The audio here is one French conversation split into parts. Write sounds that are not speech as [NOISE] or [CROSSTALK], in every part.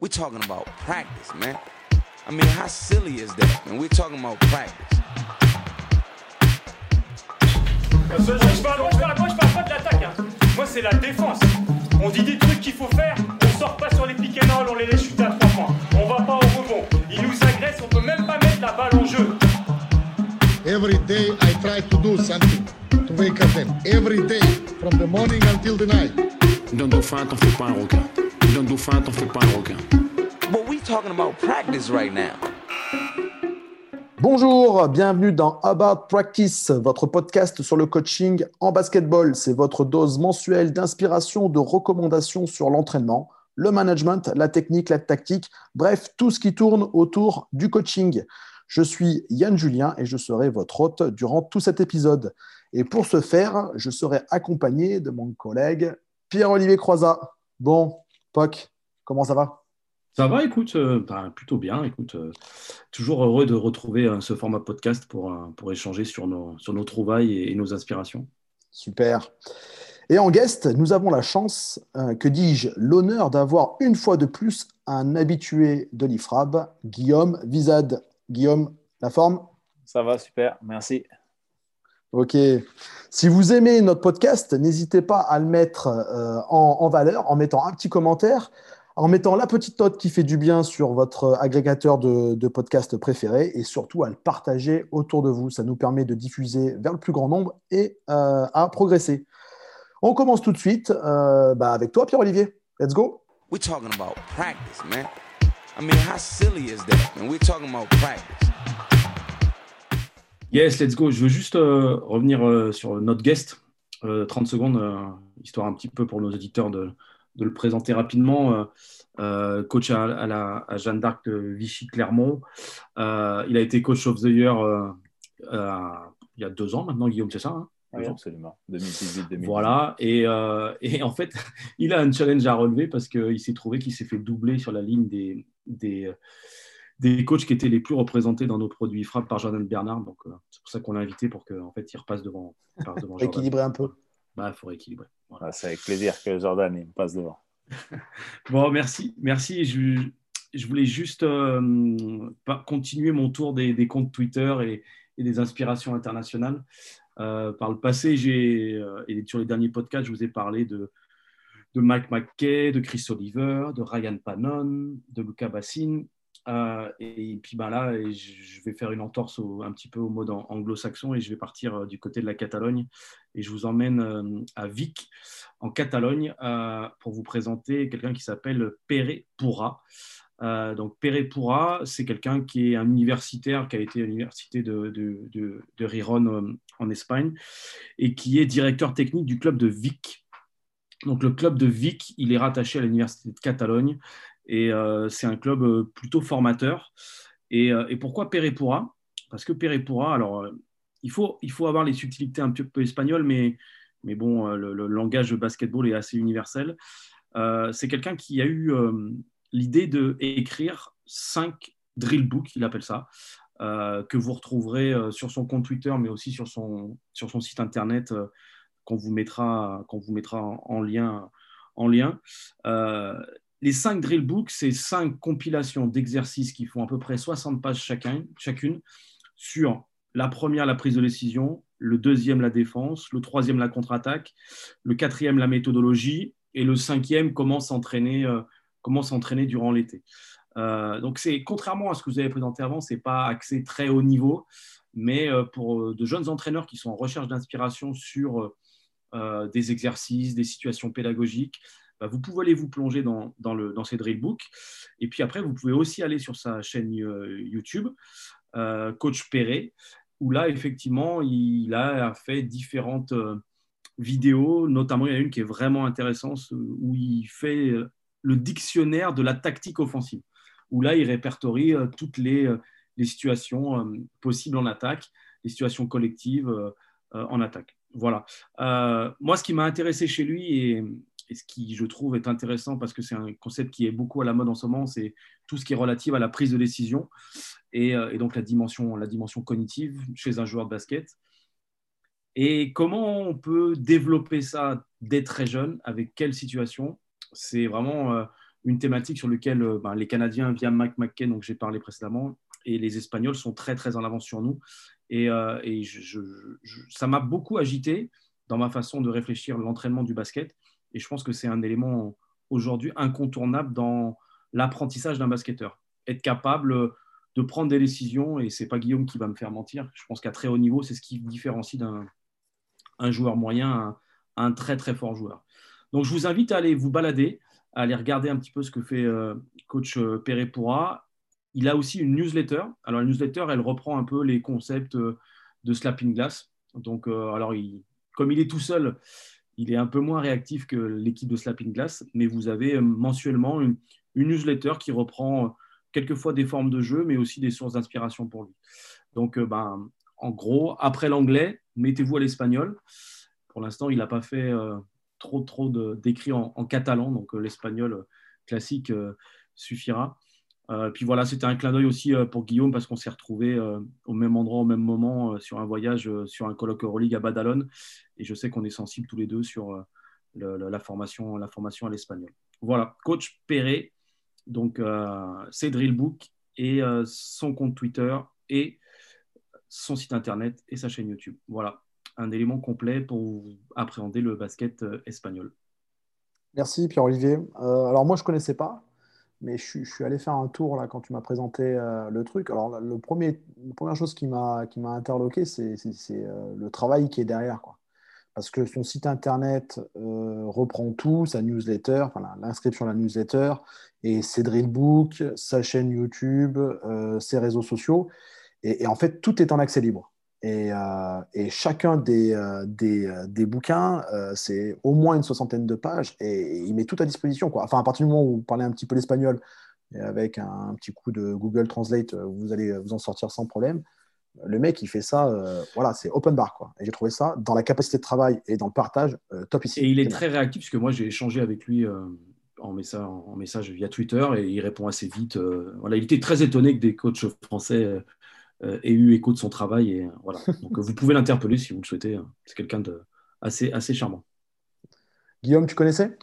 We're talking about practice, man. I mean, how silly is that, man? We're talking about practice. Je parle, moi, je parle, moi, je parle pas de l'attaque. hein. Moi, c'est la défense. On dit des trucs qu'il faut faire. On sort pas sur les and roll, on les laisse shooter à 3 points. On va pas au rebond. Ils nous agressent, on peut même pas mettre la balle en jeu. Every day I try to do something to wake up them. Every day, from the morning until the night. Dauphin, t'en fais pas un requin. D'un dauphin, t'en fais pas un requin. But we talking about practice right now. Bonjour, bienvenue dans About Practice, votre podcast sur le coaching en basketball. C'est votre dose mensuelle d'inspiration, de recommandations sur l'entraînement, le management, la technique, la tactique, bref, tout ce qui tourne autour du coaching. Je suis Yann Julien et je serai votre hôte durant tout cet épisode. Et pour ce faire, je serai accompagné de mon collègue Pierre-Olivier Croizat. Bon, Poc, comment ça va? Ça va, écoute, euh, bah, plutôt bien. Écoute, euh, toujours heureux de retrouver euh, ce format podcast pour, euh, pour échanger sur nos, sur nos trouvailles et, et nos inspirations. Super. Et en guest, nous avons la chance, euh, que dis-je, l'honneur d'avoir une fois de plus un habitué de l'IFRAB, Guillaume Vizade. Guillaume, la forme? Ça va, super, merci. Ok. Si vous aimez notre podcast, n'hésitez pas à le mettre euh, en, valeur en mettant un petit commentaire, en mettant la petite note qui fait du bien sur votre agrégateur de, podcasts préféré et surtout à le partager autour de vous. Ça nous permet de diffuser vers le plus grand nombre et euh, à progresser. On commence tout de suite euh, bah, avec toi, Pierre-Olivier. Let's go. We're talking about practice, man. I mean, how silly is that, man? We're talking about practice. Yes, let's go. Je veux juste euh, revenir euh, sur notre guest, euh, 30 secondes, euh, histoire un petit peu pour nos auditeurs de, de le présenter rapidement. Coach à, à la, à Jeanne d'Arc de Vichy-Clermont. Il a été coach of the year il y a deux ans maintenant, Guillaume, c'est ça hein? Oui, absolument. 2018-2019. Voilà, et, euh, et en fait, [LAUGHS] il a un challenge à relever parce qu'il s'est trouvé qu'il s'est fait doubler sur la ligne des, des, des coachs qui étaient les plus représentés dans nos produits frappe par Jordan Bernard. Donc, euh, c'est pour ça qu'on l'a invité pour qu'en en fait, il repasse devant, il passe devant [LAUGHS] Jordan. Équilibrer un peu. Bah, il faut rééquilibrer. Voilà. C'est avec plaisir que Jordan il me passe devant. [LAUGHS] Bon, merci. Merci. Je, je voulais juste euh, continuer mon tour des, des comptes Twitter et, et des inspirations internationales. Euh, par le passé, j'ai, euh, et sur les derniers podcasts, je vous ai parlé de, de Mike McKay, de Chris Oliver, de Ryan Pannon, de Luca Bassin. Euh, et puis ben là, je vais faire une entorse un petit peu au mode anglo-saxon et je vais partir euh, du côté de la Catalogne. Et je vous emmène euh, à Vic, en Catalogne, pour vous présenter quelqu'un qui s'appelle Pere Pura. Donc Pere Pura, c'est quelqu'un qui est un universitaire qui a été à l'université de, de, de, Riron en Espagne et qui est directeur technique du club de Vic. Donc le club de Vic, il est rattaché à l'université de Catalogne et euh, c'est un club euh, plutôt formateur. Et, euh, pourquoi Pere Pura Parce que Pere Pura, alors il faut, il faut avoir les subtilités un peu espagnoles, mais, mais bon, le, le langage de basketball est assez universel. C'est quelqu'un qui a eu euh, l'idée d'écrire cinq drill books, il appelle ça, que vous retrouverez sur son compte Twitter, mais aussi sur son, sur son site internet qu'on vous mettra, qu'on vous mettra en lien. En lien. Les cinq drill books, c'est cinq compilations d'exercices qui font à peu près 60 pages chacun, chacune sur la première, la prise de décision, le deuxième, la défense, le troisième, la contre-attaque, le quatrième, la méthodologie, et le cinquième, comment s'entraîner, euh, durant l'été. Euh, donc, c'est contrairement à ce que vous avez présenté avant, c'est pas axé très haut niveau, mais euh, pour de jeunes entraîneurs qui sont en recherche d'inspiration sur des exercices, des situations pédagogiques, bah, vous pouvez aller vous plonger dans, dans, le, dans ces drill books. Et puis après, vous pouvez aussi aller sur sa chaîne euh, YouTube, euh, Coach Perret, où là, effectivement, il a fait différentes euh, vidéos, notamment il y en a une qui est vraiment intéressante, où il fait le dictionnaire de la tactique offensive, où là, il répertorie toutes les, les situations possibles en attaque, les situations collectives en attaque. Voilà. Moi, ce qui m'a intéressé chez lui et, et ce qui, je trouve, est intéressant parce que c'est un concept qui est beaucoup à la mode en ce moment, c'est tout ce qui est relatif à la prise de décision et, euh, donc la dimension, la dimension cognitive chez un joueur de basket. Et comment on peut développer ça dès très jeune Avec quelle situation? C'est vraiment euh, une thématique sur laquelle ben, les Canadiens, via Mike McKay, dont j'ai parlé précédemment, et les Espagnols sont très, très en avance sur nous. Et, ça m'a beaucoup agité dans ma façon de réfléchir l'entraînement du basket. Et je pense que c'est un élément aujourd'hui incontournable dans l'apprentissage d'un basketteur. Être capable de prendre des décisions, et c'est pas Guillaume qui va me faire mentir. Je pense qu'à très haut niveau, c'est ce qui différencie d'un un joueur moyen à un, très très fort joueur. Donc je vous invite à aller vous balader, à aller regarder un petit peu ce que fait euh, coach euh, Perret-Pourra. Il a aussi une newsletter. Alors la newsletter, elle reprend un peu les concepts euh, de slapping glass. Donc alors comme il est tout seul, il est un peu moins réactif que l'équipe de Slapping Glass, mais vous avez euh, mensuellement une, newsletter qui reprend euh, quelquefois des formes de jeu, mais aussi des sources d'inspiration pour lui. Donc, euh, ben, en gros, après l'anglais, mettez-vous à l'espagnol. Pour l'instant, il n'a pas fait trop, trop d'écrits en, en, catalan, donc l'espagnol classique suffira. Euh, puis voilà, c'était un clin d'œil aussi euh, pour Guillaume parce qu'on s'est retrouvé euh, au même endroit, au même moment, sur un voyage, sur un colloque Euroleague à Badalone. Et je sais qu'on est sensibles tous les deux sur la, formation, la formation à l'espagnol. Voilà, coach Perret, donc c'est Drillbook et son compte Twitter et son site internet et sa chaîne YouTube. Voilà, un élément complet pour appréhender le basket espagnol. Merci Pierre-Olivier. alors moi je ne connaissais pas, mais je, suis allé faire un tour là quand tu m'as présenté euh, le truc. Alors, le premier, la première chose qui m'a interloqué, c'est euh, le travail qui est derrière. Quoi. Parce que son site internet euh, reprend tout, sa newsletter, l'inscription à la newsletter, et ses drillbooks, sa chaîne YouTube, ses réseaux sociaux. Et, et, en fait, tout est en accès libre. Euh, et, chacun des, euh, euh, des, bouquins, c'est au moins une soixantaine de pages et, il met tout à disposition. Quoi. Enfin, à partir du moment où vous parlez un petit peu l'espagnol, avec un, petit coup de Google Translate, vous allez vous en sortir sans problème. Le mec, il fait ça, voilà, c'est open bar. Quoi. Et j'ai trouvé ça, dans la capacité de travail et dans le partage, top ici. Et il est très réactif, parce que moi, j'ai échangé avec lui en message, en message via Twitter et il répond assez vite. voilà, il était très étonné que des coachs français ait eu écho de son travail. Et, voilà. [LAUGHS] Donc vous pouvez l'interpeller si vous le souhaitez. C'est quelqu'un de assez, assez charmant. Guillaume, tu connaissais?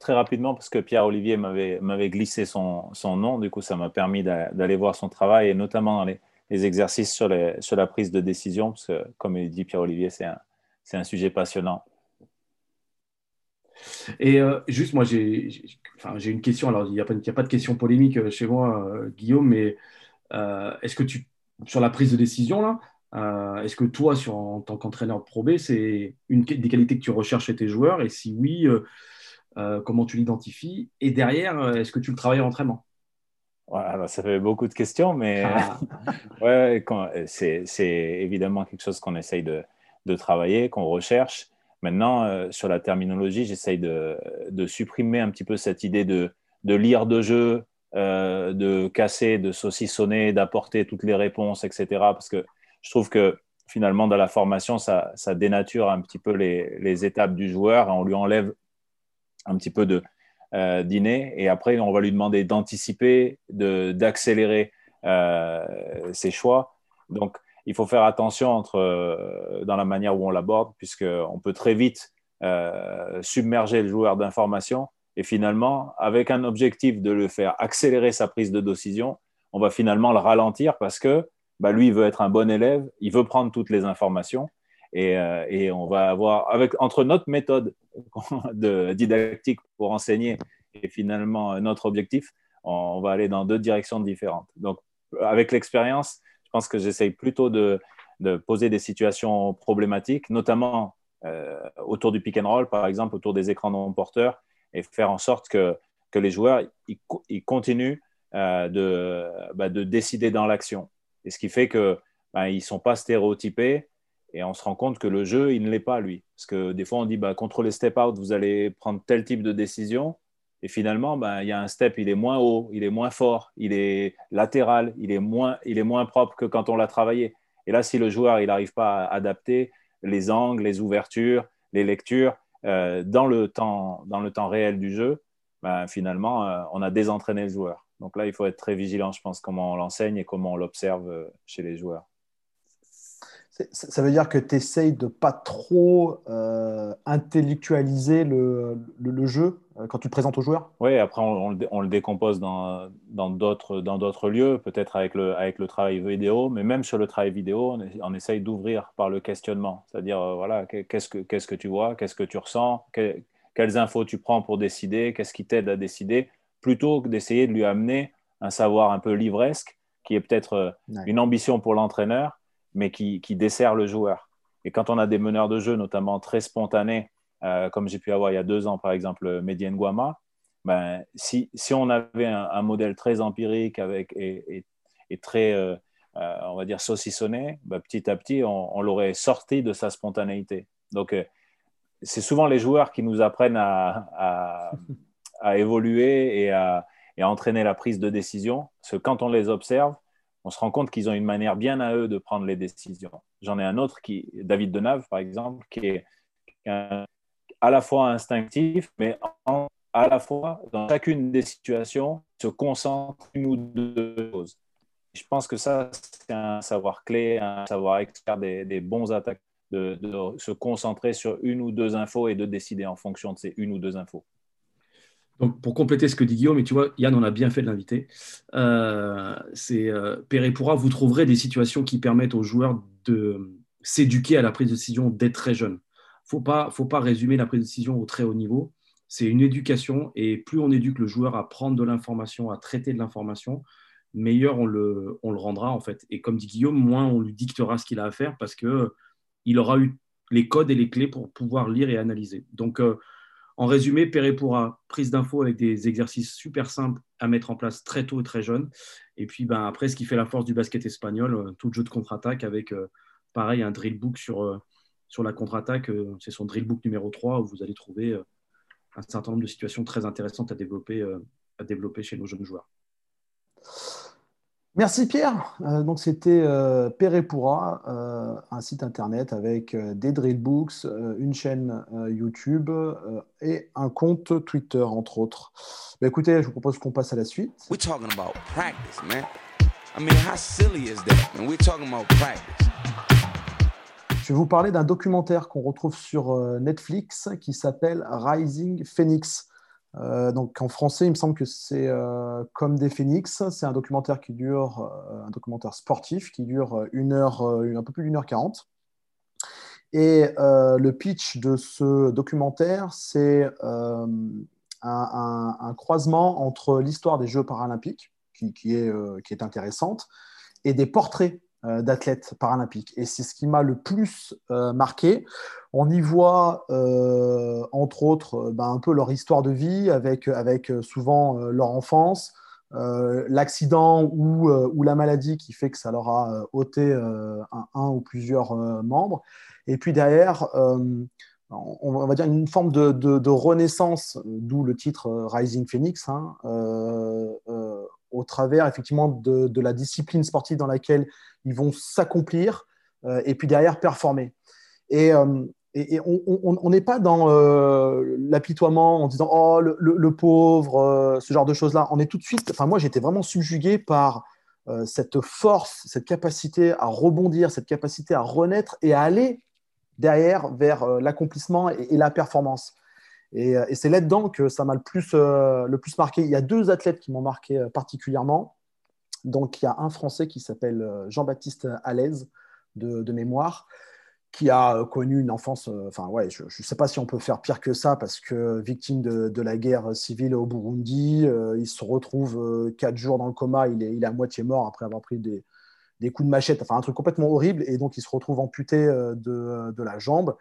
Très rapidement, parce que Pierre-Olivier m'avait glissé son, son, nom, du coup ça m'a permis d'aller voir son travail, et notamment dans les, les exercices sur, les, sur, la prise de décision, parce que comme il dit Pierre-Olivier, c'est un, un, sujet passionnant. Et euh, juste, moi, j'ai enfin, une question. Alors, il n'y a, a, pas de question polémique euh, chez moi, Guillaume, mais euh, est-ce que tu, sur la prise de décision, là, euh, est-ce que toi, sur, en tant qu'entraîneur Pro B, c'est une des qualités que tu recherches chez tes joueurs? Et si oui, euh, comment tu l'identifies? Et derrière, est-ce que tu le travailles en entraînement? Bah, ça fait beaucoup de questions, mais ah. [LAUGHS] ouais, c'est évidemment quelque chose qu'on essaye de, de travailler, qu'on recherche. Maintenant, sur la terminologie, j'essaye de, de, supprimer un petit peu cette idée de, de lire de jeu, euh, de casser, de saucissonner, d'apporter toutes les réponses, etc. Parce que je trouve que finalement, dans la formation, ça, dénature un petit peu les, étapes du joueur. On lui enlève un petit peu de euh, dîner et après, on va lui demander d'anticiper, d'accélérer euh, ses choix. Donc, il faut faire attention dans la manière où on l'aborde, puisqu'on peut très vite submerger le joueur d'informations et finalement, avec un objectif de le faire accélérer sa prise de décision, on va finalement le ralentir parce que bah, lui, il veut être un bon élève, il veut prendre toutes les informations. Et, euh, on va avoir, avec, entre notre méthode [LAUGHS] de didactique pour enseigner et finalement notre objectif, on, va aller dans deux directions différentes. Donc, avec l'expérience, je pense que j'essaye plutôt de, poser des situations problématiques, notamment euh, autour du pick and roll, par exemple, autour des écrans non porteurs, et faire en sorte que, que les joueurs ils, continuent euh, de, bah, de décider dans l'action. Et ce qui fait qu'ils bah, ne sont pas stéréotypés et on se rend compte que le jeu, il ne l'est pas, lui. Parce que des fois, on dit, bah, contre les step-out, vous allez prendre tel type de décision. Et finalement, bah, il y a un step, il est moins haut, il est moins fort, il est latéral, il est moins, il est moins propre que quand on l'a travaillé. Et là, si le joueur il n'arrive pas à adapter les angles, les ouvertures, les lectures, euh, dans, le temps, dans le temps réel du jeu, ben, finalement, euh, on a désentraîné le joueur. Donc là, il faut être très vigilant, je pense, comment on l'enseigne et comment on l'observe euh, chez les joueurs. Ça veut dire que tu essayes de pas trop euh, intellectualiser le, jeu euh, quand tu le présentes aux joueurs Oui, après on, le décompose dans d'autres dans d'autres lieux, peut-être avec le, avec le travail vidéo, mais même sur le travail vidéo, on, essaye d'ouvrir par le questionnement. C'est-à-dire, euh, voilà, qu'est-ce que, qu'est-ce que tu vois, qu'est-ce que tu ressens, quelles infos tu prends pour décider, qu'est-ce qui t'aide à décider, plutôt que d'essayer de lui amener un savoir un peu livresque, qui est peut-être une ambition pour l'entraîneur, mais qui, dessert le joueur. Et quand on a des meneurs de jeu, notamment très spontanés, euh, comme j'ai pu avoir il y a deux ans, par exemple, Medien Guama, ben, si, si, on avait un, modèle très empirique et, très, euh, euh, on va dire, saucissonné, ben, petit à petit, on, l'aurait sorti de sa spontanéité. Donc, c'est souvent les joueurs qui nous apprennent à, évoluer et à entraîner la prise de décision. Parce que quand on les observe, on se rend compte qu'ils ont une manière bien à eux de prendre les décisions. J'en ai un autre, qui, David Denave, par exemple, qui est à la fois instinctif, mais à la fois, dans chacune des situations, se concentre une ou deux choses. Je pense que ça, c'est un savoir clé, un savoir extraire des, bons attaques, de, se concentrer sur une ou deux infos et de décider en fonction de ces une ou deux infos. Donc, pour compléter ce que dit Guillaume, et tu vois, Yann, on a bien fait de l'inviter, euh, c'est euh, vous trouverez des situations qui permettent aux joueurs de s'éduquer à la prise de décision dès très jeunes. Il ne faut pas résumer la prise de décision au très haut niveau. C'est une éducation, et plus on éduque le joueur à prendre de l'information, à traiter de l'information, meilleur on le, on le rendra, en fait. Et comme dit Guillaume, moins on lui dictera ce qu'il a à faire parce qu'il aura eu les codes et les clés pour pouvoir lire et analyser. Donc, euh, en résumé, Perret pourra prise d'infos avec des exercices super simples à mettre en place très tôt et très jeune. Et puis ben, après, ce qui fait la force du basket espagnol, euh, tout jeu de contre-attaque avec euh, pareil un drill book sur, euh, la contre-attaque. c'est son drill book numéro 3 où vous allez trouver un certain nombre de situations très intéressantes à développer chez nos jeunes joueurs. Merci Pierre. Euh, donc c'était euh, Perepura, euh, un site internet avec des drillbooks, une chaîne YouTube et un compte Twitter entre autres. Bah, écoutez, je vous propose qu'on passe à la suite. Je vais vous parler d'un documentaire qu'on retrouve sur Netflix qui s'appelle Rising Phoenix. Euh, donc en français, il me semble que c'est euh, Comme des phénix. C'est un documentaire qui dure, euh, un documentaire sportif qui dure une heure, un peu plus d'une heure quarante. Et le pitch de ce documentaire, c'est un, croisement entre l'histoire des Jeux paralympiques, qui, est, qui est intéressante, et des portraits d'athlètes paralympiques. Et c'est ce qui m'a le plus euh, marqué. On y voit, euh, entre autres, ben, un peu leur histoire de vie, avec, avec souvent leur enfance, l'accident ou, ou, la maladie qui fait que ça leur a ôté un, ou plusieurs membres. Et puis derrière, on va dire une forme de, de, renaissance, d'où le titre Rising Phoenix, hein, au travers effectivement de, la discipline sportive dans laquelle ils vont s'accomplir euh, et puis derrière performer. Et, euh, et, on n'est pas dans euh, l'apitoiement en disant oh le, pauvre, ce genre de choses-là. On est tout de suite. Enfin moi j'étais vraiment subjugué par cette force, cette capacité à rebondir, cette capacité à renaître et à aller derrière vers l'accomplissement et, la performance. Et, c'est là-dedans que ça m'a le plus, le plus marqué. Il y a deux athlètes qui m'ont marqué particulièrement. Donc, il y a un Français qui s'appelle euh, Jean-Baptiste Alaise, de, mémoire, qui a euh, connu une enfance, euh, enfin, ouais, je ne sais pas si on peut faire pire que ça, parce que victime de, la guerre civile au Burundi, il se retrouve quatre jours dans le coma, il est, il est à moitié mort après avoir pris des, coups de machette, enfin, un truc complètement horrible, et donc il se retrouve amputé de, la jambe.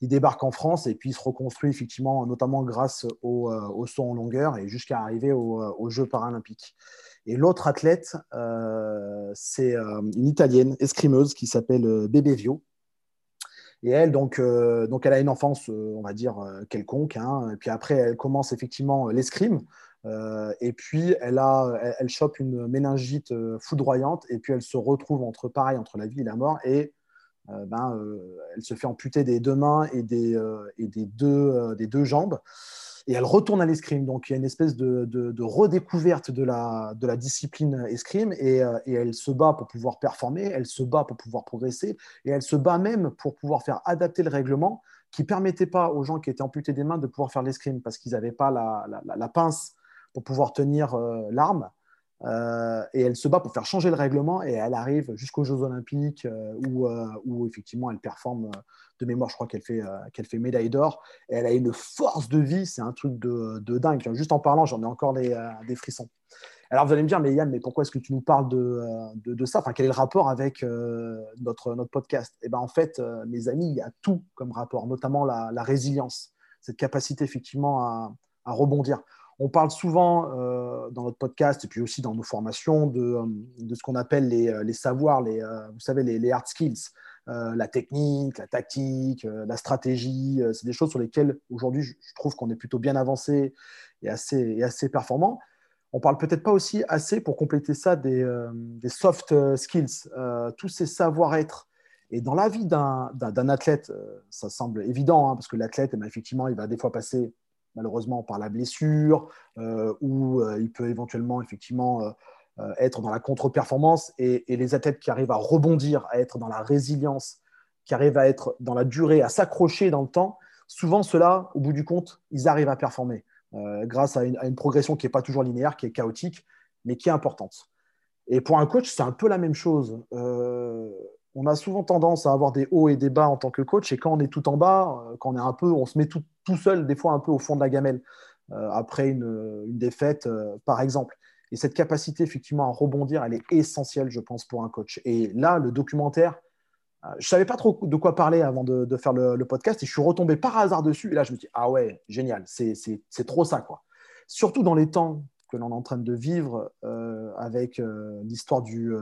Il débarque en France et puis il se reconstruit effectivement, notamment grâce au, au saut en longueur et jusqu'à arriver aux Jeux paralympiques. Et l'autre athlète, euh, c'est euh, une Italienne escrimeuse qui s'appelle euh, Bébé Vio. Et elle, donc, donc, elle a une enfance, on va dire, quelconque. Hein. et puis après, elle commence effectivement l'escrime. et puis, elle, a, elle, chope une méningite foudroyante. Et puis, elle se retrouve entre pareil, entre la vie et la mort. Et ben, elle se fait amputer des deux mains et des, et des, deux, jambes. et elle retourne à l'escrime. Donc il y a une espèce de, redécouverte de la, discipline escrime et, euh, elle se bat pour pouvoir performer, elle se bat pour pouvoir progresser et elle se bat même pour pouvoir faire adapter le règlement qui ne permettait pas aux gens qui étaient amputés des mains de pouvoir faire l'escrime parce qu'ils n'avaient pas la, pince pour pouvoir tenir euh, l'arme. Euh, et elle se bat pour faire changer le règlement et elle arrive jusqu'aux Jeux Olympiques où, où, effectivement elle performe de mémoire, je crois qu'elle fait, qu'elle fait médaille d'or. Et elle a une force de vie, c'est un truc de, dingue. Juste en parlant, j'en ai encore des, frissons. Alors vous allez me dire, mais Yann, mais pourquoi est-ce que tu nous parles de, de, de ça? Enfin, Quel est le rapport avec notre, notre podcast? Et eh ben En fait, mes amis, il y a tout comme rapport, notamment la, la résilience, cette capacité effectivement à, à rebondir. On parle souvent euh, dans notre podcast et puis aussi dans nos formations de, euh, ce qu'on appelle les, euh, savoirs, les, vous savez, les, hard skills, la technique, la tactique, la stratégie. c'est des choses sur lesquelles aujourd'hui je, trouve qu'on est plutôt bien avancé et assez, performant. On parle peut-être pas aussi assez pour compléter ça des, des soft skills, tous ces savoir-être. Et dans la vie d'un athlète, ça semble évident, hein, parce que l'athlète, eh ben, effectivement, il va des fois passer malheureusement par la blessure, euh, ou euh, il peut éventuellement effectivement euh, être dans la contre-performance. Et, les athlètes qui arrivent à rebondir, à être dans la résilience, qui arrivent à être dans la durée, à s'accrocher dans le temps, souvent ceux-là, au bout du compte, ils arrivent à performer grâce à une, progression qui n'est pas toujours linéaire, qui est chaotique, mais qui est importante. Et pour un coach, c'est un peu la même chose on a souvent tendance à avoir des hauts et des bas en tant que coach. Et quand on est tout en bas, euh, quand on est un peu, on se met tout, seul, des fois un peu au fond de la gamelle, euh, après une, défaite, euh, par exemple. Et cette capacité, effectivement, à rebondir, elle est essentielle, je pense, pour un coach. Et là, le documentaire, je ne savais pas trop de quoi parler avant de, faire le, podcast et je suis retombé par hasard dessus. Et là, je me dis, ah ouais, génial, c'est trop ça, quoi. Surtout dans les temps que l'on est en train de vivre avec l'histoire du,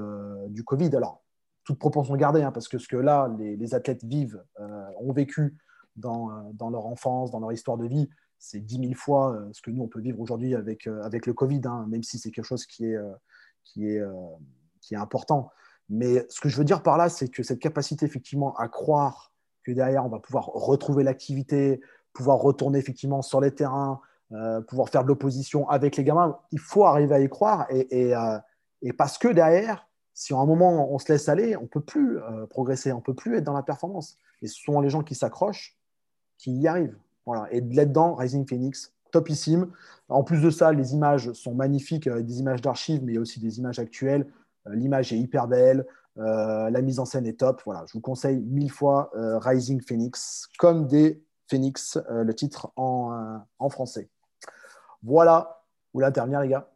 du Covid. Alors, toute proportion gardée, hein, parce que ce que là, les, athlètes vivent, euh, ont vécu dans, euh, dans, leur enfance, dans leur histoire de vie, c'est dix mille fois euh, ce que nous, on peut vivre aujourd'hui avec, avec le Covid, hein, même si c'est quelque chose qui est, qui, est, qui est important. Mais ce que je veux dire par là, c'est que cette capacité, effectivement, à croire que derrière, on va pouvoir retrouver l'activité, pouvoir retourner, effectivement, sur les terrains, pouvoir faire de l'opposition avec les gamins, il faut arriver à y croire. Et, et, parce que derrière, si à un moment on se laisse aller, on ne peut plus euh, progresser, on ne peut plus être dans la performance. Et ce sont les gens qui s'accrochent qui y arrivent. Voilà. Et là-dedans, Rising Phoenix, topissime. En plus de ça, les images sont magnifiques, euh, des images d'archives, mais il y a aussi des images actuelles. Euh, l'image est hyper belle, la mise en scène est top. Voilà, je vous conseille mille fois Rising Phoenix, comme des Phoenix, le titre en, en français. Voilà, vous dernière, les gars?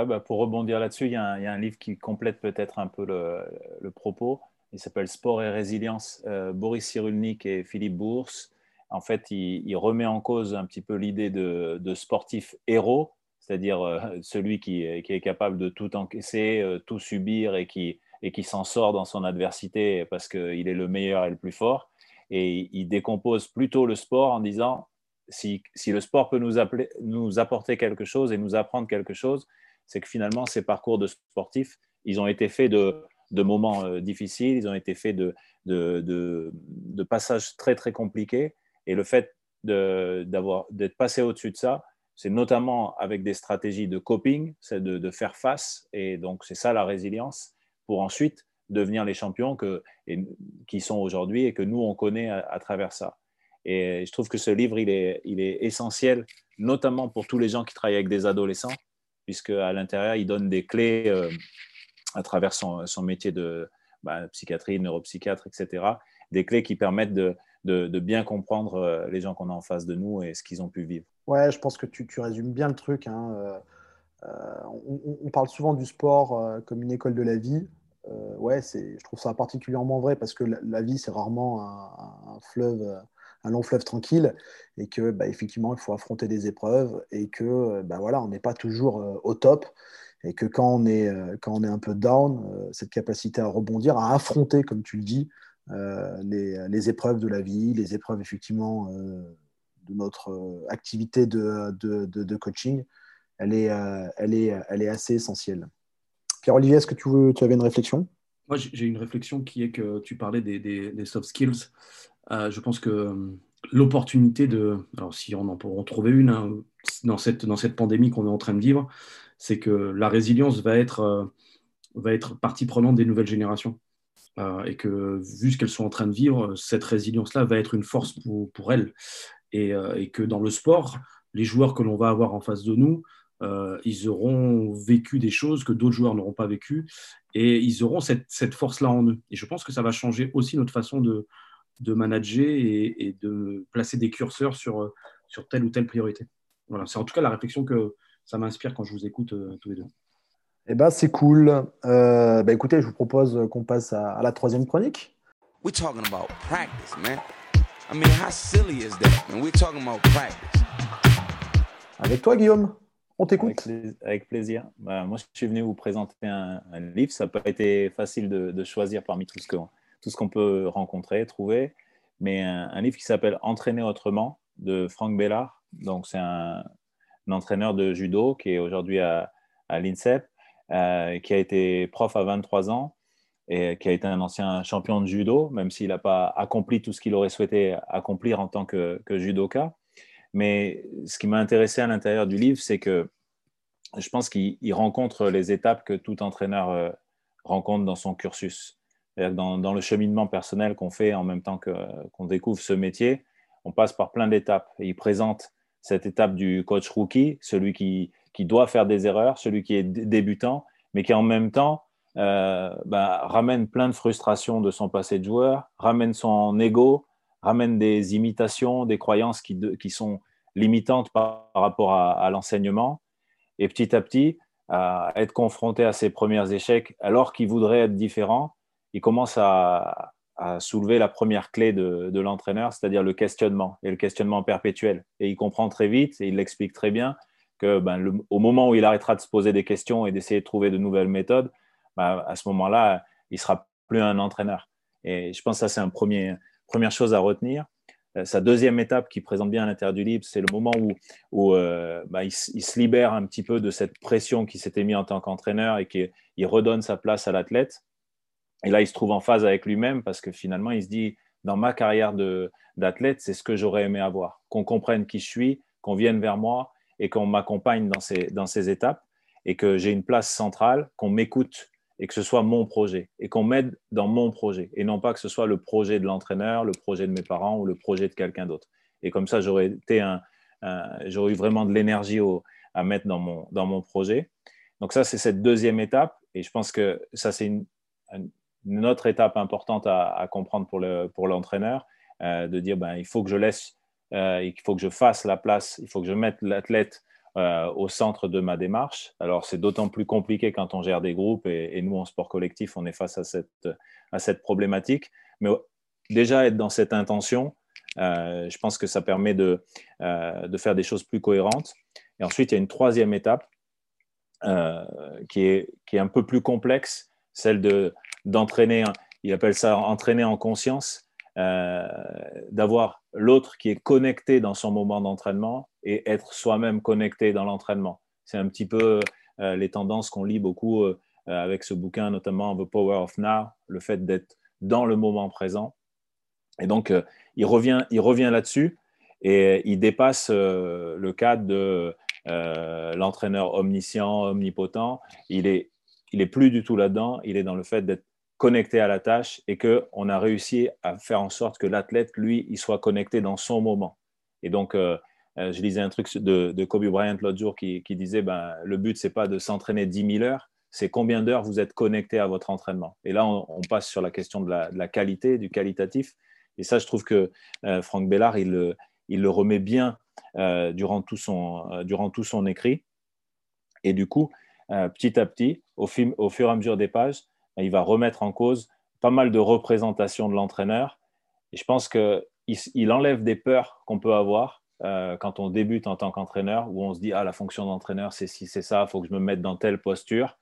Ah bah, pour rebondir là-dessus, il, y, a un livre qui complète peut-être un peu le, propos. Il s'appelle Sport et résilience, euh, Boris Cyrulnik et Philippe Bourse. En fait, il, remet en cause un petit peu l'idée de, sportif héros, c'est-à-dire euh, celui qui, est capable de tout encaisser, euh, tout subir et qui, s'en sort dans son adversité parce qu'il est le meilleur et le plus fort. Et il décompose plutôt le sport en disant si, le sport peut nous, apporter quelque chose et nous apprendre quelque chose, c'est que finalement, ces parcours de sportifs, ils ont été faits de, moments euh, difficiles, ils ont été faits de, passages très, très compliqués. Et le fait d'être passé au-dessus de ça, c'est notamment avec des stratégies de coping, c'est de, faire face. Et donc, c'est ça la résilience pour ensuite devenir les champions qui sont aujourd'hui et que nous, on connaît à, travers ça. Et je trouve que ce livre, il est, il est essentiel, notamment pour tous les gens qui travaillent avec des adolescents, puisque à l'intérieur, il donne des clés euh, à travers son, métier de bah, psychiatrie, neuropsychiatre, etc. Des clés qui permettent de, bien comprendre euh, les gens qu'on a en face de nous et ce qu'ils ont pu vivre. Ouais, je pense que tu, résumes bien le truc. Hein. Euh, on, parle souvent du sport comme une école de la vie. ouais, je trouve ça particulièrement vrai parce que la, vie, c'est rarement un fleuve un long fleuve tranquille et que bah, effectivement il faut affronter des épreuves et que bah, voilà on n'est pas toujours euh, au top et que quand on est euh, quand on est un peu down euh, cette capacité à rebondir à affronter comme tu le dis les, épreuves de la vie les épreuves effectivement de notre activité de, coaching elle est, assez essentielle Pierre-Olivier est-ce que tu, veux, avais une réflexion? Moi, j'ai une réflexion qui est que tu parlais des, soft skills. Euh, je pense que l'opportunité de, alors si on en pourront trouver une hein, dans, cette, pandémie qu'on est en train de vivre, c'est que la résilience euh, va être partie prenante des nouvelles générations. Euh, et que vu ce qu'elles sont en train de vivre, cette résilience-là va être une force pour, pour elles. Et, euh, et, que dans le sport, les joueurs que l'on va avoir en face de nous, ils auront vécu des choses que d'autres joueurs n'auront pas vécues et ils auront cette, cette force-là en eux. Et je pense que ça va changer aussi notre façon de, de manager et, de placer des curseurs sur, sur telle ou telle priorité. Voilà, c'est en tout cas la réflexion que ça m'inspire quand je vous écoute euh, tous les deux. Eh ben, c'est cool. Euh, bah, écoutez, je vous propose qu'on passe à, la troisième chronique. We're talking about practice, man. I mean, how silly is that? And we're talking about practice? Avec toi, Guillaume, on t'écoute. Avec, plaisir. Bah, moi, je suis venu vous présenter un, livre. Ça n'a pas été facile de, de, choisir parmi tout ce qu'on tout ce qu'on peut rencontrer, trouver. Mais un, livre qui s'appelle Entraîner autrement de Franck Bellard. Donc, c'est un, entraîneur de judo qui est aujourd'hui à, l'INSEP, euh, qui a été prof à 23 ans et qui a été un ancien champion de judo, même s'il n'a pas accompli tout ce qu'il aurait souhaité accomplir en tant que, judoka. Mais ce qui m'a intéressé à l'intérieur du livre, c'est que je pense qu'il rencontre les étapes que tout entraîneur euh, rencontre dans son cursus. Dans, le cheminement personnel qu'on fait en même temps qu'on découvre ce métier, on passe par plein d'étapes. Il présente cette étape du coach rookie, celui qui, qui, doit faire des erreurs, celui qui est débutant, mais qui en même temps euh, bah, ramène plein de frustrations de son passé de joueur, ramène son ego, ramène des imitations, des croyances qui, sont limitantes par, rapport à, l'enseignement. Et petit à petit, être confronté à ses premiers échecs alors qu'il voudrait être différent, il commence à, soulever la première clé de, l'entraîneur, c'est-à-dire le questionnement et le questionnement perpétuel. Et il comprend très vite et il l'explique très bien que ben, au moment où il arrêtera de se poser des questions et d'essayer de trouver de nouvelles méthodes, ben, à ce moment-là, il sera plus un entraîneur. Et je pense que ça, c'est une première chose à retenir. Euh, sa deuxième étape qui présente bien à l'intérieur du livre, c'est le moment où, où euh, ben, il, se libère un petit peu de cette pression qui s'était mise en tant qu'entraîneur et qu'il redonne sa place à l'athlète. Et là, il se trouve en phase avec lui-même parce que finalement, il se dit, dans ma carrière d'athlète, c'est ce que j'aurais aimé avoir. Qu'on comprenne qui je suis, qu'on vienne vers moi et qu'on m'accompagne dans ces, dans ces étapes et que j'ai une place centrale, qu'on m'écoute et que ce soit mon projet et qu'on m'aide dans mon projet et non pas que ce soit le projet de l'entraîneur, le projet de mes parents ou le projet de quelqu'un d'autre. Et comme ça, j'aurais été un, j'aurais eu vraiment de l'énergie à mettre dans mon, dans mon projet. Donc ça, c'est cette deuxième étape et je pense que ça, c'est une, une autre étape importante à, comprendre pour l'entraîneur, le, euh, de dire ben, il faut que je laisse, euh, il faut que je fasse la place, il faut que je mette l'athlète euh, au centre de ma démarche. Alors c'est d'autant plus compliqué quand on gère des groupes et, nous en sport collectif, on est face à cette, à cette problématique. Mais déjà être dans cette intention, je pense que ça permet de, de faire des choses plus cohérentes. Et ensuite, il y a une troisième étape qui, est, qui est un peu plus complexe, celle de d'entraîner, il appelle ça entraîner en conscience, euh, d'avoir l'autre qui est connecté dans son moment d'entraînement et être soi-même connecté dans l'entraînement. C'est un petit peu euh, les tendances qu'on lit beaucoup euh, avec ce bouquin, notamment The Power of Now, le fait d'être dans le moment présent. Et donc, il revient, il revient là-dessus et il dépasse le cadre de l'entraîneur omniscient, omnipotent. Il est, il est plus du tout là-dedans. Il est dans le fait d'être connecté à la tâche et qu'on a réussi à faire en sorte que l'athlète, lui, il soit connecté dans son moment. Et donc, euh, euh, je lisais un truc de, Kobe Bryant l'autre jour qui, disait ben, le but, c'est pas de s'entraîner 10 000 heures, c'est combien d'heures vous êtes connecté à votre entraînement. Et là, on, passe sur la question de la, qualité, du qualitatif. Et ça, je trouve que euh, Franck Bellard, il, il, le remet bien durant, tout son, durant tout son écrit. Et du coup, petit à petit, au, film, au fur et à mesure des pages, il va remettre en cause pas mal de représentations de l'entraîneur. Et je pense qu'il il enlève des peurs qu'on peut avoir euh, quand on débute en tant qu'entraîneur, où on se dit Ah, la fonction d'entraîneur, c'est si, c'est ça, il faut que je me mette dans telle posture.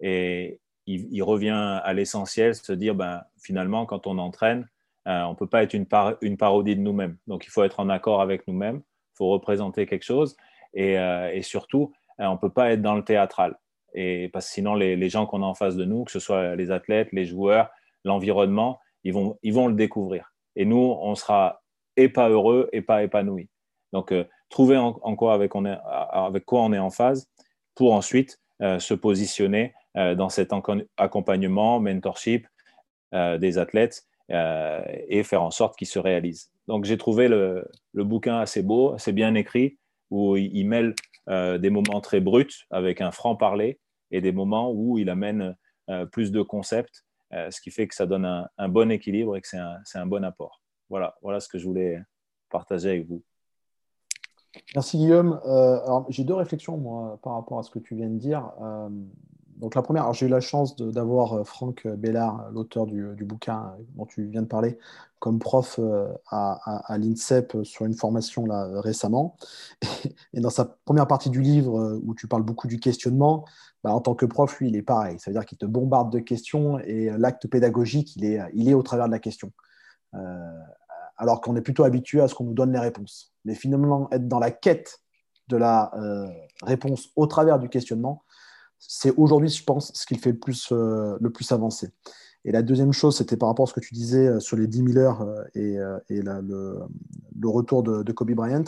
Et il, revient à l'essentiel, se dire ben, finalement, quand on entraîne, euh, on ne peut pas être une, une parodie de nous-mêmes. Donc, il faut être en accord avec nous-mêmes, il faut représenter quelque chose. Et, euh, et surtout, on ne peut pas être dans le théâtral. Parce que sinon, les, gens qu'on a en face de nous, que ce soit les athlètes, les joueurs, l'environnement, ils vont, ils vont le découvrir. Et nous, on sera et pas heureux et pas épanoui. Donc, trouver en, quoi avec, quoi on est en phase pour ensuite se positionner dans cet accompagnement, mentorship des athlètes et faire en sorte qu'ils se réalisent. Donc, j'ai trouvé le, le, bouquin assez beau, assez bien écrit, où il, mêle des moments très bruts avec un franc-parler et des moments où il amène plus de concepts euh, ce qui fait que ça donne un, bon équilibre et que c'est un, bon apport. Voilà, ce que je voulais partager avec vous. Merci Guillaume. Euh, j'ai deux réflexions par rapport à ce que tu viens de dire. Euh, donc la première, j'ai eu la chance d'avoir Franck Bellard, l'auteur du, bouquin dont tu viens de parler, comme prof à, l'INSEP sur une formation là, récemment. [LAUGHS] Et dans sa première partie du livre, où tu parles beaucoup du questionnement, bah, en tant que prof, lui, il est pareil. Ça veut dire qu'il te bombarde de questions et euh, l'acte pédagogique, il est, il est au travers de la question. Euh, alors qu'on est plutôt habitué à ce qu'on nous donne les réponses. Mais finalement, être dans la quête de la euh, réponse au travers du questionnement, c'est aujourd'hui, je pense, ce qui fait le plus, le plus avancer. Et la deuxième chose, c'était par rapport à ce que tu disais sur les 10 000 heures et, et le, le, retour de, Kobe Bryant.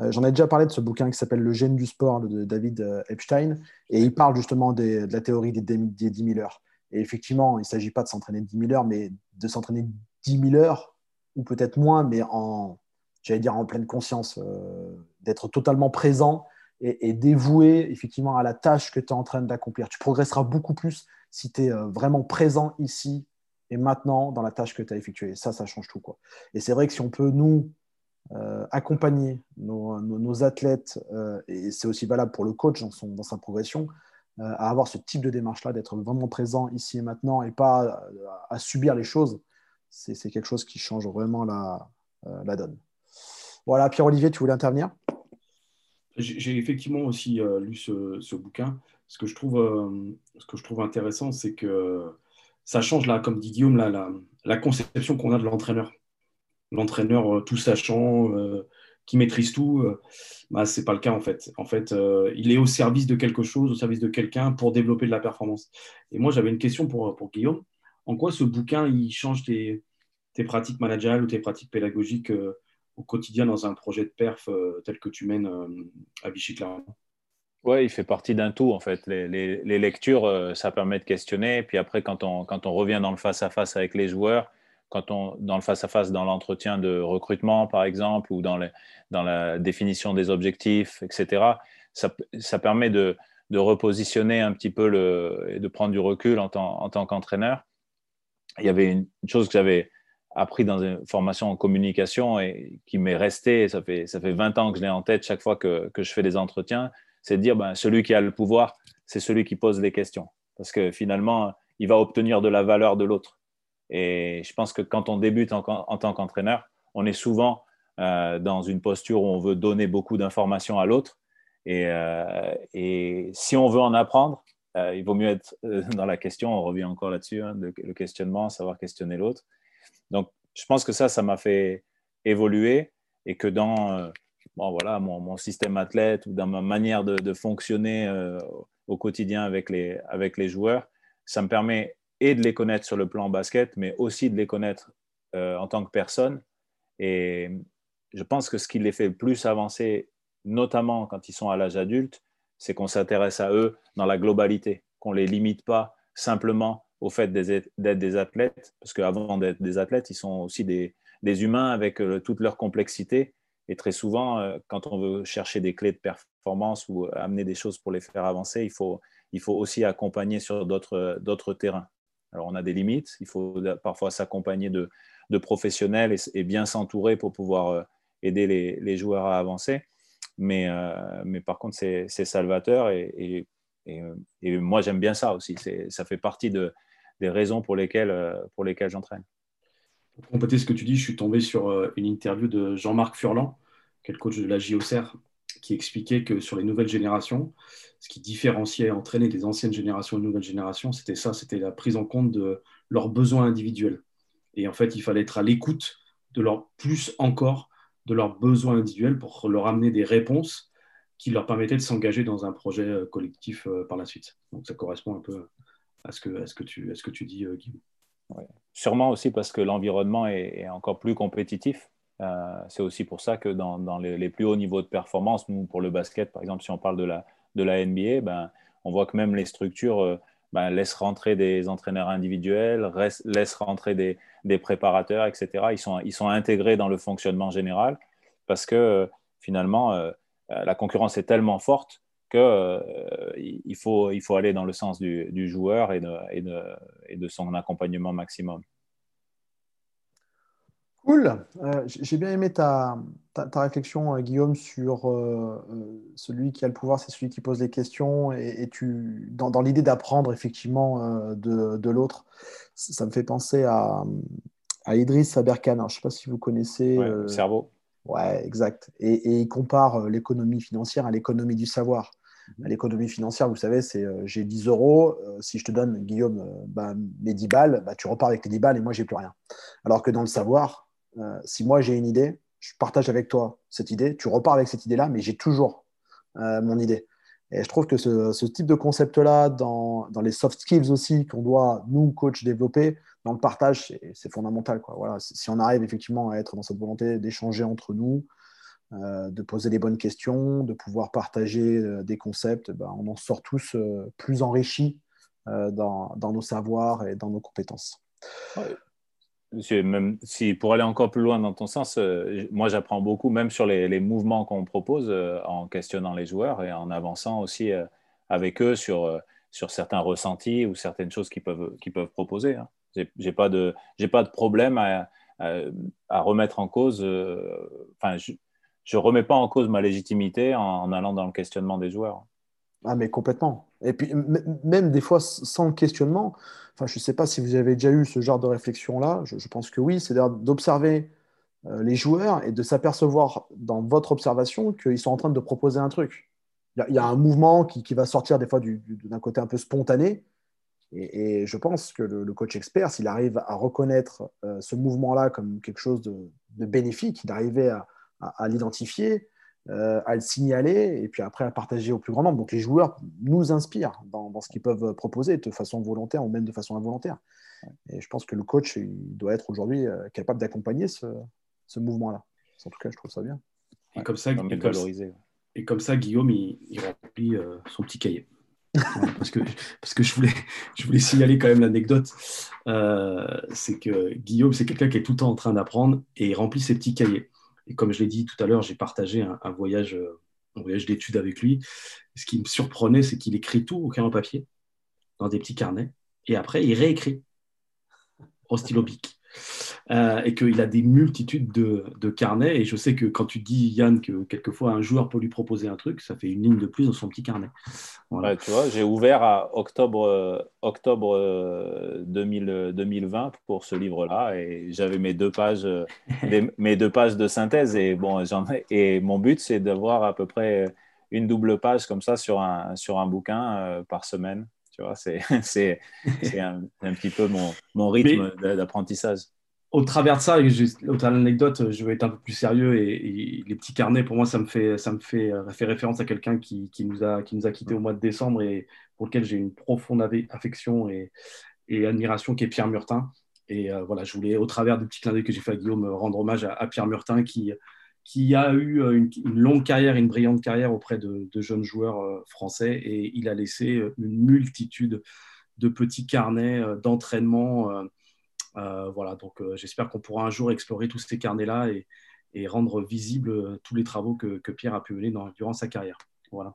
Euh, j'en ai déjà parlé de ce bouquin qui s'appelle Le gène du sport de David euh, Epstein, et il parle justement de la théorie des, 10 000 heures. Et effectivement, il ne s'agit pas de s'entraîner 10 000 heures, mais de s'entraîner 10 000 heures, ou peut-être moins, mais en, j'allais dire, en pleine conscience, euh, d'être totalement présent et, dévoué effectivement à la tâche que tu es en train d'accomplir. Tu progresseras beaucoup plus si tu es vraiment présent ici et maintenant dans la tâche que tu as effectuée. ça, ça change tout. Quoi. Et c'est vrai que si on peut, nous, euh, accompagner nos, athlètes, euh, et c'est aussi valable pour le coach dans, sa progression, euh, à avoir ce type de démarche-là, d'être vraiment présent ici et maintenant et pas à, subir les choses, c'est quelque chose qui change vraiment la donne. Voilà, Pierre-Olivier, tu voulais intervenir? J'ai effectivement aussi lu ce, bouquin. Ce que je trouve, ce que je trouve intéressant, c'est que ça change, là, comme dit Guillaume, la, conception qu'on a de l'entraîneur l'entraîneur euh, tout sachant, euh, qui maîtrise tout, euh, bah, ce n'est pas le cas en fait. En fait, il est au service de quelque chose, au service de quelqu'un pour développer de la performance. Et moi, j'avais une question pour, pour Guillaume. En quoi ce bouquin, il change tes, tes pratiques managériales ou tes pratiques pédagogiques au quotidien dans un projet de perf tel que tu mènes à Vichy Clermont Oui, il fait partie d'un tout en fait. Les, les, lectures, ça permet de questionner. Puis après, quand on, quand on revient dans le face-à-face -face avec les joueurs, quand on, dans le face-à-face, dans l'entretien de recrutement, par exemple, ou dans, dans, la définition des objectifs, etc., ça, ça permet de, de, repositionner un petit peu le, et de prendre du recul en tant qu'entraîneur. Il y avait une, chose que j'avais appris dans une formation en communication et qui m'est restée, ça fait, ça fait 20 ans que je l'ai en tête chaque fois que, que je fais des entretiens, c'est de dire ben, celui qui a le pouvoir, c'est celui qui pose les questions. Parce que finalement, il va obtenir de la valeur de l'autre. Et je pense que quand on débute en, tant qu'entraîneur, on est souvent euh, dans une posture où on veut donner beaucoup d'informations à l'autre. Et, euh, et, si on veut en apprendre, euh, il vaut mieux être dans la question, on revient encore là-dessus, hein, le questionnement, savoir questionner l'autre. Donc, je pense que ça, ça m'a fait évoluer et que dans bon, voilà, mon, système athlète ou dans ma manière de, fonctionner au quotidien avec les, avec les joueurs, ça me permet et de les connaître sur le plan basket, mais aussi de les connaître euh, en tant que personne. Et je pense que ce qui les fait plus avancer, notamment quand ils sont à l'âge adulte, c'est qu'on s'intéresse à eux dans la globalité, qu'on ne les limite pas simplement au fait d'être des athlètes, parce qu'avant d'être des athlètes, ils sont aussi des, des humains avec euh, toute leur complexité. Et très souvent, euh, quand on veut chercher des clés de performance ou amener des choses pour les faire avancer, il faut, il faut aussi accompagner sur d'autres terrains. Alors, on a des limites. Il faut parfois s'accompagner de, professionnels et, bien s'entourer pour pouvoir euh, aider les, joueurs à avancer. Mais, euh, mais par contre, c'est salvateur et, et, moi, j'aime bien ça aussi. Ça fait partie de, des raisons pour lesquelles, euh, pour lesquelles j'entraîne. Pour compléter ce que tu dis, je suis tombé sur une interview de Jean-Marc Furlan, qui est le coach de la JOCR, qui expliquait que sur les nouvelles générations, ce qui différenciait entraîner des anciennes générations et nouvelles générations, c'était ça, c'était la prise en compte de leurs besoins individuels. Et en fait, il fallait être à l'écoute de leur plus encore de leurs besoins individuels pour leur amener des réponses qui leur permettaient de s'engager dans un projet euh, collectif euh, par la suite. Donc ça correspond un peu à ce que, ce que, tu, ce que tu dis, euh, Guillaume. Sûrement aussi parce que l'environnement est, encore plus compétitif. c'est aussi pour ça que dans, les, plus hauts niveaux de performance, nous, pour le basket, par exemple, si on parle de la, de la NBA, ben, on voit que même les structures ben, laissent rentrer des entraîneurs individuels, laissent rentrer des, des, préparateurs, etc. Ils sont, ils sont intégrés dans le fonctionnement général parce que finalement, la concurrence est tellement forte qu'il euh, il faut, il faut aller dans le sens du, du joueur et de, et, de, et de, son accompagnement maximum. Cool. Euh, j'ai bien aimé ta, ta, réflexion, euh, Guillaume, sur celui qui a le pouvoir, c'est celui qui pose les questions. Et, tu, dans, dans l'idée d'apprendre effectivement de, de l'autre, ça me fait penser à, à Idriss Aberkan. je ne sais pas si vous connaissez. le cerveau. Ouais, exact. Et, il compare l'économie financière à l'économie du savoir. Mhm. L'économie financière, vous savez, c'est euh, j'ai 10 euros, euh, si je te donne, Guillaume, bah, mes 10 balles, bah, tu repars avec tes 10 balles et moi, j'ai plus rien. Alors que dans le savoir, si moi, j'ai une idée, je partage avec toi cette idée, tu repars avec cette idée-là, mais j'ai toujours mon idée. Et je trouve que ce, type de concept-là, dans, dans, les soft skills aussi, qu'on doit, nous, coach, développer, dans le partage, c'est fondamental. Quoi. Voilà, si on arrive effectivement à être dans cette volonté d'échanger entre nous, euh, de poser les bonnes questions, de pouvoir partager euh, des concepts, ben, on en sort tous euh, plus enrichis dans, nos savoirs et dans nos compétences. Même si pour aller encore plus loin dans ton sens, moi j'apprends beaucoup, même sur les, mouvements qu'on propose en questionnant les joueurs et en avançant aussi avec eux sur, sur certains ressentis ou certaines choses qu'ils peuvent, qu'ils peuvent proposer. Hein. J'ai pas de pas de problème à, à, remettre en cause. Je remets pas en cause ma légitimité en, allant dans le questionnement des joueurs. Ah mais complètement. Et puis même des fois sans questionnement. Enfin, je sais pas si vous avez déjà eu ce genre de réflexion là. Je, pense que oui. C'est d'observer euh, les joueurs et de s'apercevoir dans votre observation qu'ils sont en train de proposer un truc. Il y, a un mouvement qui, qui, va sortir des fois d'un côté un peu spontané et, je pense que le, coach expert, s'il arrive à reconnaître euh, ce mouvement-là comme quelque chose de, bénéfique, d'arriver à, l'identifier, euh, à le signaler et puis après à partager au plus grand nombre. Donc les joueurs nous inspirent dans, ce qu'ils peuvent proposer de façon volontaire ou même de façon involontaire. Et je pense que le coach il doit être aujourd'hui euh, capable d'accompagner ce, mouvement-là. En tout cas, je trouve ça bien. Et comme ça, et comme, ça Guillaume, il, il remplit son petit cahier [LAUGHS] parce que, parce que je, voulais, je voulais signaler quand même l'anecdote. Euh, c'est que Guillaume, c'est quelqu'un qui est tout le temps en train d'apprendre et il remplit ses petits cahiers. Et comme je l'ai dit tout à l'heure, j'ai partagé un, voyage, euh, un voyage d'études avec lui. Ce qui me surprenait, c'est qu'il écrit tout au crayon papier, dans des petits carnets, et après, il réécrit au stylo bic. Euh, et qu'il a des multitudes de, carnets. Et je sais que quand tu dis, Yann, que quelquefois un joueur peut lui proposer un truc, ça fait une ligne de plus dans son petit carnet. tu vois, j'ai ouvert à octobre, euh, octobre 2020 euh, pour ce livre-là et j'avais mes deux pages, [LAUGHS] mes deux pages de synthèse. Et, bon, et mon but, c'est d'avoir à peu près une double page comme ça sur un, sur un bouquin par semaine. Tu vois, c'est, [LAUGHS] c'est, un, un, petit peu mon, mon rythme d'apprentissage au travers de ça, au travers de l'anecdote, je vais être un peu plus sérieux et, les petits carnets, pour moi, ça me fait, ça me fait, euh, fait référence à quelqu'un qui, qui, nous a, qui nous a quittés au mois de décembre et pour lequel j'ai une profonde affection et, et, admiration, qui est Pierre Murtin. Et euh, voilà, je voulais, au travers du petit clin d'œil que j'ai fait à Guillaume, rendre hommage à, Pierre Murtin qui, qui a eu euh, une, longue carrière, une brillante carrière auprès de, jeunes joueurs français et il a laissé une multitude de petits carnets d'entraînement euh, voilà, donc euh, j'espère qu'on pourra un jour explorer tous ces carnets-là et, rendre visibles euh, tous les travaux que, Pierre a pu mener durant sa carrière. Voilà.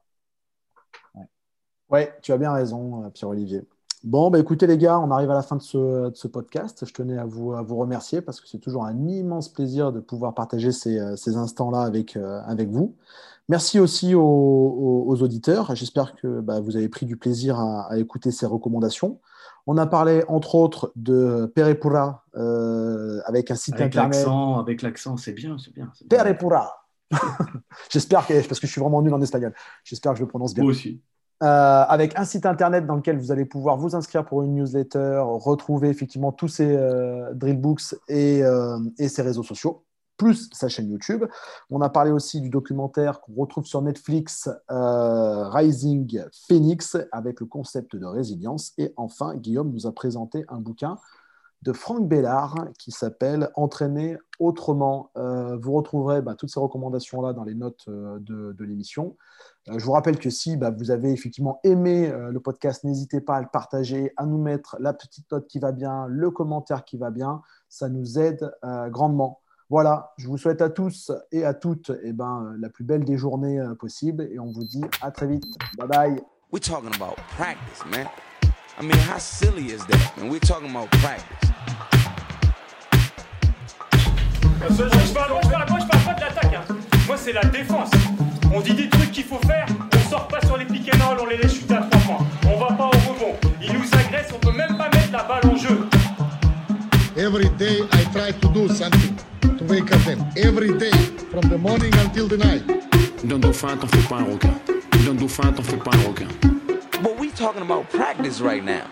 Ouais. tu as bien raison, Pierre-Olivier. Bon, bah écoutez les gars, on arrive à la fin de ce, podcast. Je tenais à vous, à vous remercier parce que c'est toujours un immense plaisir de pouvoir partager ces, instants-là avec, avec vous. Merci aussi aux, auditeurs. J'espère que bah, vous avez pris du plaisir à écouter ces recommandations. On a parlé entre autres de Perepura euh, avec un site avec internet. Avec l'accent, c'est bien, c'est bien. Perepura. [LAUGHS] J'espère que, parce que je suis vraiment nul en espagnol, j'espère que je le prononce bien. Moi aussi. Euh, avec un site internet dans lequel vous allez pouvoir vous inscrire pour une newsletter, retrouver effectivement tous ces euh, drillbooks et, et ces réseaux sociaux plus sa chaîne YouTube. On a parlé aussi du documentaire qu'on retrouve sur Netflix, euh, Rising Phoenix, avec le concept de résilience. Et enfin, Guillaume nous a présenté un bouquin de Franck Bellard qui s'appelle Entraîner autrement. Euh, vous retrouverez bah, toutes ces recommandations-là dans les notes euh, de, l'émission. Euh, je vous rappelle que si bah, vous avez effectivement aimé le podcast, n'hésitez pas à le partager, à nous mettre la petite note qui va bien, le commentaire qui va bien. Ça nous aide grandement. Voilà, je vous souhaite à tous et à toutes eh ben, la plus belle des journées possibles et on vous dit à très vite. Bye bye. We're talking about practice, man. I mean, how silly is that, man? We're talking about practice. Moi, je parle, parle pas de l'attaque. Hein. Moi, c'est la défense. On dit des trucs qu'il faut faire, on sort pas sur les and roll, on les laisse chuter à trois points. On va pas au rebond. Ils nous agressent, on peut même pas mettre la balle en jeu. Every day I try to do something to wake up them. Every day, from the morning until the night. D'un dauphin, t'en fais pas un requin. D'un dauphin, t'en fais pas un requin. Talking about practice right now.